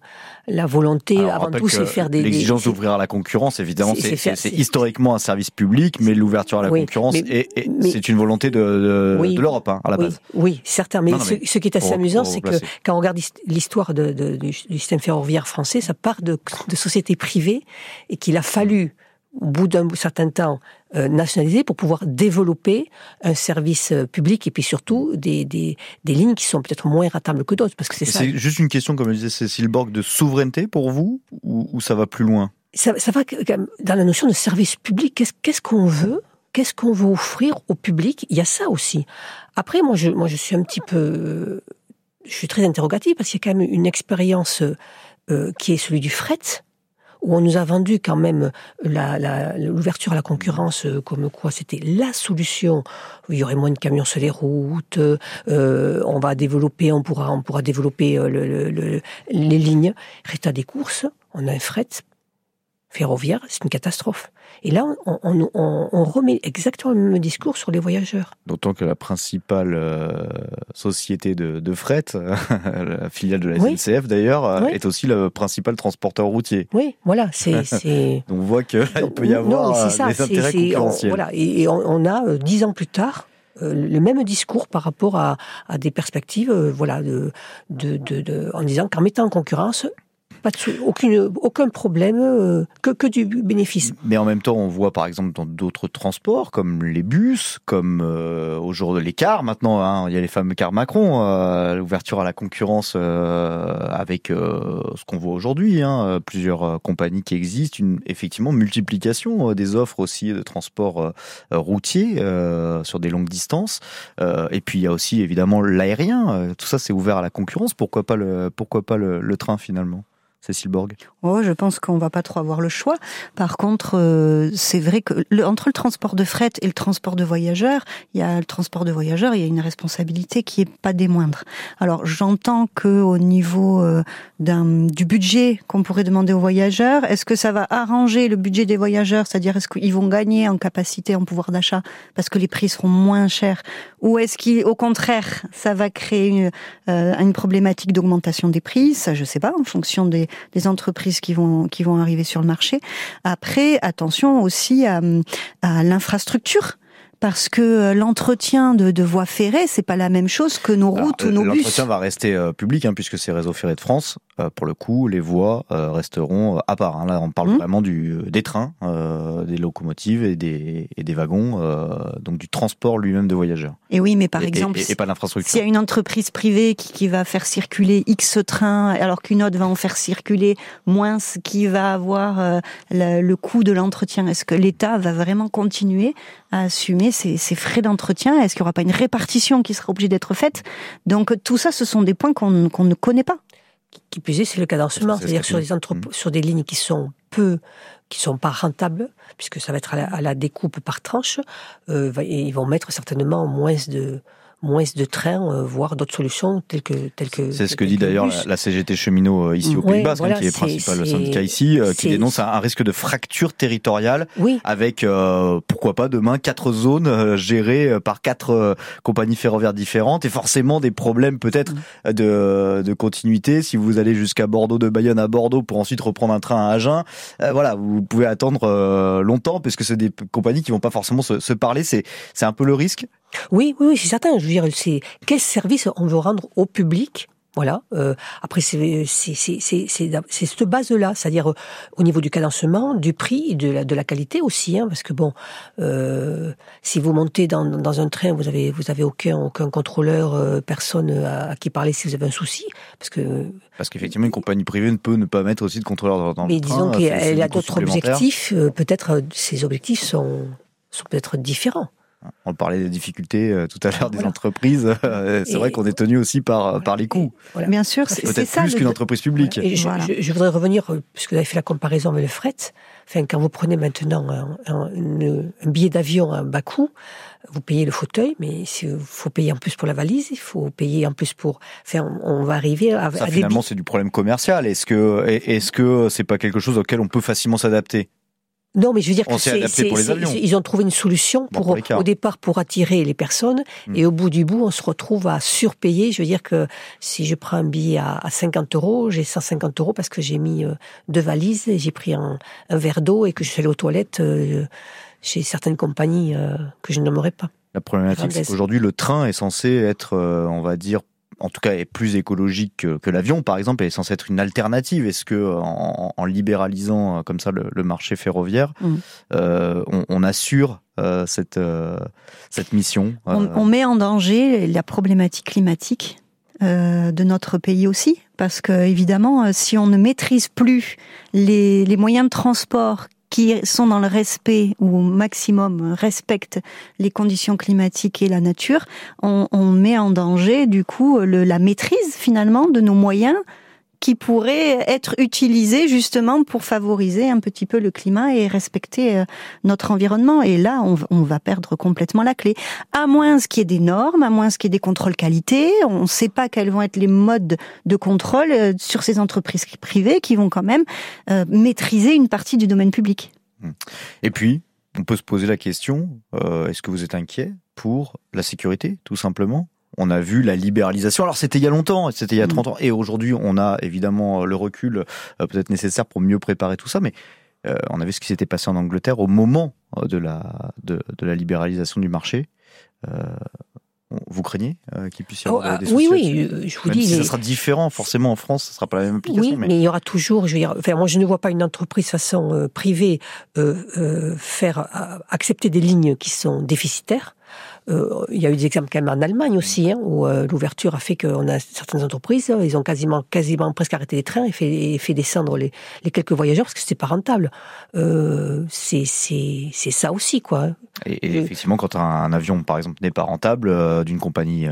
la volonté, Alors, avant tout, c'est faire des... L'exigence d'ouvrir à la concurrence, évidemment, c'est- historiquement un service public, mais l'ouverture à la Oui, concurrence, c'est une volonté de, de, Oui. de l'Europe, hein, à la oui, base. oui, certain. Mais, Non, non, ce, mais ce qui est assez pour- amusant, c'est que quand on regarde l'hist- l'histoire de, du, système ferroviaire français, ça part de sociétés privées et qu'il a fallu, au bout d'un certain temps, euh, nationaliser pour pouvoir développer un service euh, public et puis surtout des, des, des lignes qui sont peut-être moins rentables que d'autres. Parce que c'est Et ça. C'est juste une question, comme le disait Cécile Borg, de souveraineté pour vous, ou, ou ça va plus loin? Ça, ça va dans la notion de service public. Qu'est-ce qu'est-ce qu'on veut? Qu'est-ce qu'on veut offrir au public? Il y a ça aussi. Après, moi, je, moi, je suis un petit peu, euh, je suis très interrogative parce qu'il y a quand même une expérience euh, qui est celui du fret où on nous a vendu quand même la- l'ouverture à la concurrence euh, comme quoi c'était la solution. Il y aurait moins de camions sur les routes, euh, on va développer, on pourra, on pourra développer euh, le- le- le- les lignes. Résultat des courses, on a un fret ferroviaire, c'est une catastrophe. Et là, on, on- on- on remet exactement le même discours sur les voyageurs. D'autant que la principale euh, société de, de fret, <laughs> la filiale de la Oui. SNCF d'ailleurs, euh, Oui. est aussi le principal transporteur routier. Oui, voilà, c'est... <laughs> on voit qu'il peut y Non, avoir mais euh, ça, des intérêts concurrentiels. voilà, et, et on, a dix ans plus tard euh, le même discours par rapport à, à des perspectives, euh, voilà, de, de, de, de- en disant qu'en mettant en concurrence, pas de aucun problème, euh, que, que du bénéfice. Mais en même temps, on voit par exemple dans d'autres transports, comme les bus, comme euh, aujourd'hui les cars maintenant, hein, il y a les fameux cars Macron, euh, l'ouverture à la concurrence avec ce qu'on voit aujourd'hui, hein, plusieurs compagnies qui existent, une effectivement multiplication des offres aussi de transport routier sur des longues distances. Et puis il y a aussi évidemment l'aérien, tout ça c'est ouvert à la concurrence, pourquoi pas le, pourquoi pas le train finalement? Cécile Borg. Oh, je pense qu'on va pas trop avoir le choix. Par contre, euh, c'est vrai que le, entre le transport de fret et le transport de voyageurs, il y a le transport de voyageurs, il y a une responsabilité qui est pas des moindres. Alors, j'entends que au niveau euh, du budget qu'on pourrait demander aux voyageurs, est-ce que ça va arranger le budget des voyageurs, c'est-à-dire est-ce qu'ils vont gagner en capacité, en pouvoir d'achat, parce que les prix seront moins chers, ou est-ce qu'au contraire, ça va créer une, euh, une problématique d'augmentation des prix? Ça, je sais pas, en fonction des des entreprises qui vont qui vont arriver sur le marché. Après, attention aussi à, à l'infrastructure. Parce que euh, l'entretien de, de voies ferrées, c'est pas la même chose que nos routes Alors, ou nos bus. L'entretien va rester euh, public hein, puisque c'est Réseau Ferré de France. Euh, pour le coup, les voies euh, resteront euh, à part. hein. Là, on parle Mhm. vraiment du, des trains, euh, des locomotives et des, et des wagons, euh, donc du transport lui-même de voyageurs. Et oui, mais par Et- exemple, et, et, pas l'infrastructure. S'il y a une entreprise privée qui, qui va faire circuler X trains, alors qu'une autre va en faire circuler moins, ce qui va avoir euh, le, le coût de l'entretien, est-ce que l'État va vraiment continuer à assumer ces, ces frais d'entretien? Est-ce qu'il n'y aura pas une répartition qui sera obligée d'être faite? Donc tout ça, ce sont des points qu'on qu'on ne connaît pas. Qui plus est, c'est le cadencement, C'est ce c'est-à-dire que sur des Mm. sur des lignes qui sont peu, qui sont pas rentables, puisque ça va être à la, à la découpe par tranche, euh, et ils vont mettre certainement moins de moins de trains, euh, voire d'autres solutions telles que telles que. C'est ce que dit d'ailleurs la, la CGT cheminot euh, ici au Ouais, Pays Basque, hein, qui est c'est- principal c'est- syndicat ici, euh, qui dénonce un, un risque de fracture territoriale Oui, avec euh, pourquoi pas demain quatre zones gérées par quatre euh, compagnies ferroviaires différentes et forcément des problèmes peut-être Mm. de, de continuité si vous allez jusqu'à Bordeaux de Bayonne à Bordeaux pour ensuite reprendre un train à Agen euh, voilà vous pouvez attendre euh, longtemps parce que c'est des compagnies qui vont pas forcément se, se parler c'est c'est un peu le risque Oui, oui, oui, c'est certain. Je veux dire, c'est quel service on veut rendre au public? Voilà. Euh, après, c'est c'est c'est c'est c'est c'est cette base-là, c'est-à-dire euh, au niveau du cadencement, du prix, de la de la qualité aussi, hein, parce que bon, euh, si vous montez dans dans un train, vous avez vous avez aucun aucun contrôleur, personne à, à qui parler si vous avez un souci, parce que parce qu'effectivement une compagnie privée ne peut ne pas mettre aussi de contrôleur dans, mais le disons train, c'est- c'est qu'elle des a d'autres objectifs. peut-être ces objectifs sont sont peut-être différents. On parlait des difficultés euh, tout à l'heure des entreprises. <laughs> c'est vrai qu'on est tenu aussi par, par les coûts. Bien sûr, c'est peut-être plus qu'une entreprise publique. Et je, je, voudrais revenir, puisque vous avez fait la comparaison avec le fret. Enfin, quand vous prenez maintenant un, un, un billet d'avion à bas coût, vous payez le fauteuil, mais il faut payer en plus pour la valise, il faut payer en plus pour. Enfin, on va arriver à. Ça, finalement, c'est du problème commercial. Est-ce que est-ce que c'est pas quelque chose auquel on peut facilement s'adapter? Non, mais je veux dire que c'est, ils ont trouvé une solution pour, au départ pour attirer les personnes hmm. et au bout du bout, on se retrouve à surpayer. Je veux dire que si je prends un billet à, 50 euros, j'ai 150 euros parce que j'ai mis euh, deux valises et j'ai pris un, verre d'eau et que je suis allé aux toilettes. Euh, chez certaines compagnies euh, que je nommerai pas. La problématique, c'est qu'aujourd'hui, le train est censé être, on va dire, en tout cas, est plus écologique que, l'avion, par exemple, et est censé être une alternative. Est-ce que, en, libéralisant euh, comme ça le, marché ferroviaire, mm. on, assure cette cette mission on, met en danger la problématique climatique de notre pays aussi, parce que évidemment, si on ne maîtrise plus les, les moyens de transport qui sont dans le respect ou au maximum respectent les conditions climatiques et la nature, on, on met en danger du coup la maîtrise finalement de nos moyens qui pourraient être utilisés justement pour favoriser un petit peu le climat et respecter euh, notre environnement. Et là, on, va perdre complètement la clé. À moins qu'il y ait des normes, à moins qu'il y ait des contrôles qualité, on ne sait pas quels vont être les modes de contrôle euh, sur ces entreprises privées qui vont quand même euh, maîtriser une partie du domaine public. Mmh. Et puis, on peut se poser la question, est-ce que vous êtes inquiet pour la sécurité, tout simplement? On a vu la libéralisation. Alors c'était il y a longtemps, c'était il y a 30 mm. ans, et aujourd'hui on a évidemment le recul euh, peut-être nécessaire pour mieux préparer tout ça, mais euh, on a vu ce qui s'était passé en Angleterre au moment euh, de la, de, la libéralisation du marché. vous craignez qu'il puisse y avoir oh, des soucis Oui, oui, je vous dis. Si ça sera différent, forcément en France, ce ne sera pas la même application. Oui, mais, il y aura toujours. Je veux dire, enfin, moi, je ne vois pas une entreprise façon privée faire accepter des lignes qui sont déficitaires. Euh, il y a eu des exemples quand même en Allemagne aussi, hein, où euh, l'ouverture a fait qu'on a certaines entreprises, ils ont quasiment, quasiment presque arrêté les trains et fait, fait descendre les, les quelques voyageurs parce que c'était pas rentable. Euh, c'est ça aussi, quoi. Et, effectivement, quand un, avion, par exemple, n'est pas rentable euh, d'une compagnie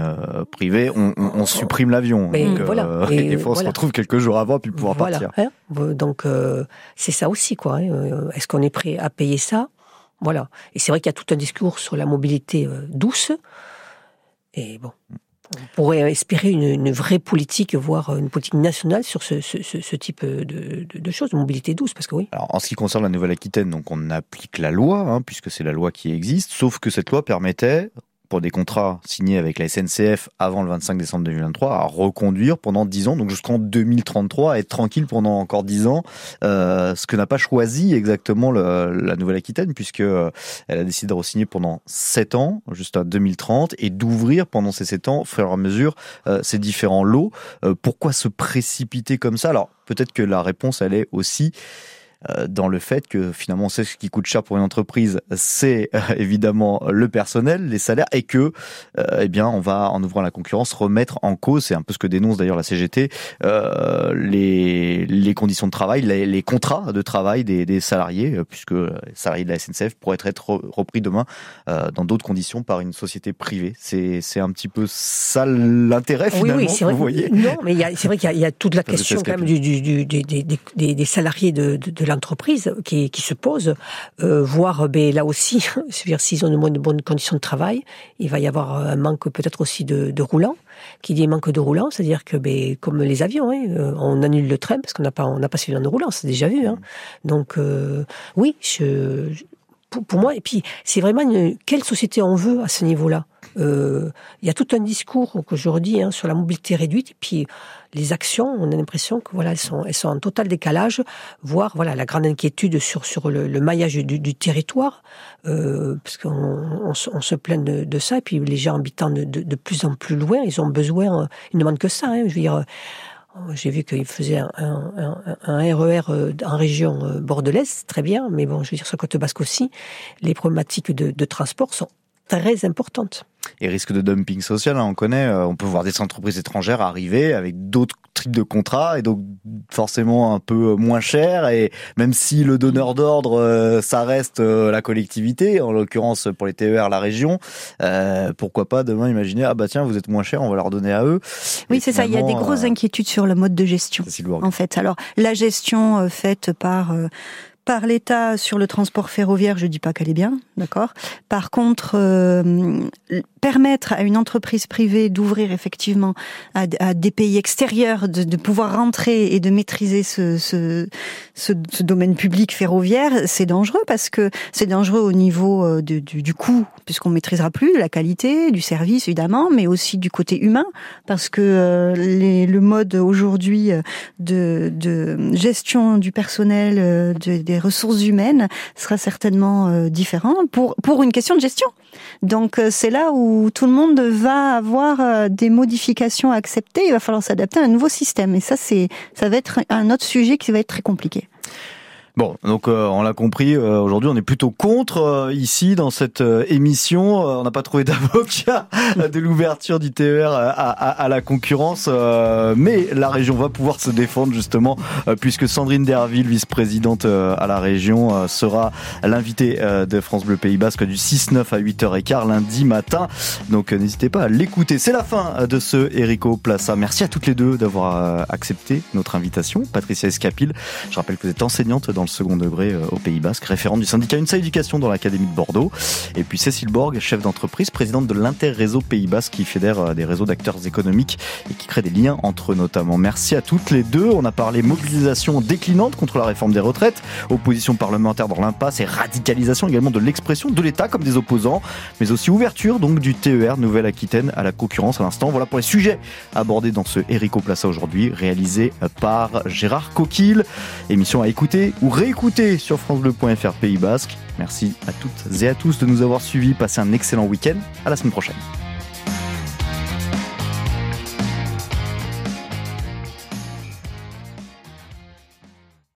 privée, on, on, on supprime l'avion. Voilà. <laughs> et, des fois, on se retrouve quelques jours avant puis pouvoir partir. Hein. donc, c'est ça aussi, quoi. Hein. Est-ce qu'on est prêt à payer ça? Voilà. Et c'est vrai qu'il y a tout un discours sur la mobilité euh, douce. Et bon, on pourrait espérer une, vraie politique, voire une politique nationale sur ce, type de, de, choses, mobilité douce, parce que oui. Alors, en ce qui concerne la Nouvelle-Aquitaine, donc on applique la loi, hein, puisque c'est la loi qui existe, sauf que cette loi permettait pour des contrats signés avec la SNCF avant le 25 décembre 2023 à reconduire pendant 10 ans, donc jusqu'en 2033, à être tranquille pendant encore 10 ans, euh, ce que n'a pas choisi exactement la Nouvelle-Aquitaine, puisque euh, elle a décidé de re-signer pendant 7 ans, jusqu'à 2030, et d'ouvrir pendant ces 7 ans, au fur et à mesure, euh, ces différents lots. pourquoi se précipiter comme ça? Alors, peut-être que la réponse, elle est aussi dans le fait que finalement c'est ce qui coûte cher pour une entreprise, c'est euh, évidemment le personnel, les salaires, et que euh, eh bien on va en ouvrant la concurrence remettre en cause, c'est un peu ce que dénonce d'ailleurs la CGT, les, les conditions de travail, les, les contrats de travail des, des, salariés, puisque les salariés de la SNCF pourraient être repris demain dans d'autres conditions par une société privée. C'est c'est un petit peu ça l'intérêt finalement. Oui, oui, c'est vrai. Vous voyez non, mais c'est vrai qu'il y, y, a toute la question quand même du, du, du, des, des, des, salariés de, de, de la entreprise qui, qui se pose, euh, voir ben, là aussi, <laughs> s'ils ont de bonnes, bonnes conditions de travail, il va y avoir un manque peut-être aussi de, de roulants. Qui dit manque de roulants, c'est-à-dire que ben, comme les avions, hein, euh, on annule le train parce qu'on n'a pas on n'a pas suffisamment de roulants, c'est déjà vu. Hein. Donc euh, oui, je, pour, pour, moi, et puis c'est vraiment une, quelle société on veut à ce niveau-là? Euh, il y a tout un discours qu'aujourd'hui hein, sur la mobilité réduite, et puis les actions, on a l'impression que voilà, elles sont, elles sont en total décalage, voire voilà la grande inquiétude sur sur le, le maillage du, du territoire, euh, parce qu'on on, se plaint de, de, ça, et puis les gens habitant de, de, de, plus en plus loin, ils ont besoin, ils ne demandent que ça. Hein, je veux dire. J'ai vu qu'ils faisaient un, un, un, RER euh, en région euh, bordelaise, très bien, mais bon, je veux dire, sur Côte Basque aussi, les problématiques de, de transport sont très importante et risque de dumping social, hein, on connaît, euh, on peut voir des entreprises étrangères arriver avec d'autres types de contrats et donc forcément un peu moins cher et même si le donneur d'ordre euh, ça reste euh, la collectivité, en l'occurrence pour les TER la région, pourquoi pas demain imaginer ah bah tiens vous êtes moins cher, on va leur donner à eux. Oui c'est ça, il y a des grosses inquiétudes sur le mode de gestion. En fait, alors la gestion faite par par l'État sur le transport ferroviaire, je dis pas qu'elle est bien, d'accord? Par contre, euh, permettre à une entreprise privée d'ouvrir effectivement à, des pays extérieurs, de, pouvoir rentrer et de maîtriser ce, ce, ce, domaine public ferroviaire, c'est dangereux parce que c'est dangereux au niveau euh, du, du coût, puisqu'on maîtrisera plus la qualité du service évidemment, mais aussi du côté humain, parce que euh, le mode aujourd'hui de, de gestion du personnel, des ressources humaines sera certainement euh, différent pour pour une question de gestion. Donc euh, c'est là où tout le monde va avoir euh, des modifications à accepter. Il va falloir s'adapter à un nouveau système. Et ça c'est ça va être un autre sujet qui va être très compliqué. Bon, donc euh, on l'a compris, euh, aujourd'hui on est plutôt contre euh, ici dans cette émission. on n'a pas trouvé <laughs> d'avocat de l'ouverture du TER à, à, à la concurrence, mais la région va pouvoir se défendre justement puisque Sandrine Derville, vice-présidente à la région, sera l'invitée de France Bleu Pays Basque du 6-9 à 8h15 lundi matin. Donc n'hésitez pas à l'écouter. C'est la fin de ce Erico Plaza. Merci à toutes les deux d'avoir accepté notre invitation. Patricia Escapil, je rappelle que vous êtes enseignante dans le second degré euh, au Pays Basque, référente du syndicat UNSA Éducation dans l'Académie de Bordeaux. Et puis Cécile Borg, chef d'entreprise, présidente de l'Interréseau Pays Basque qui fédère euh, des réseaux d'acteurs économiques et qui crée des liens entre eux notamment. Merci à toutes les deux. On a parlé mobilisation déclinante contre la réforme des retraites, opposition parlementaire dans l'impasse et radicalisation également de l'expression de l'État comme des opposants, mais aussi ouverture donc du TER Nouvelle-Aquitaine à la concurrence à l'instant. Voilà pour les sujets abordés dans ce Erico Plaza aujourd'hui, réalisé par Gérard Coquille. Émission à écouter ou réécouter sur francebleu.fr Pays Basque. Merci à toutes et à tous de nous avoir suivis. Passez un excellent week-end. À la semaine prochaine.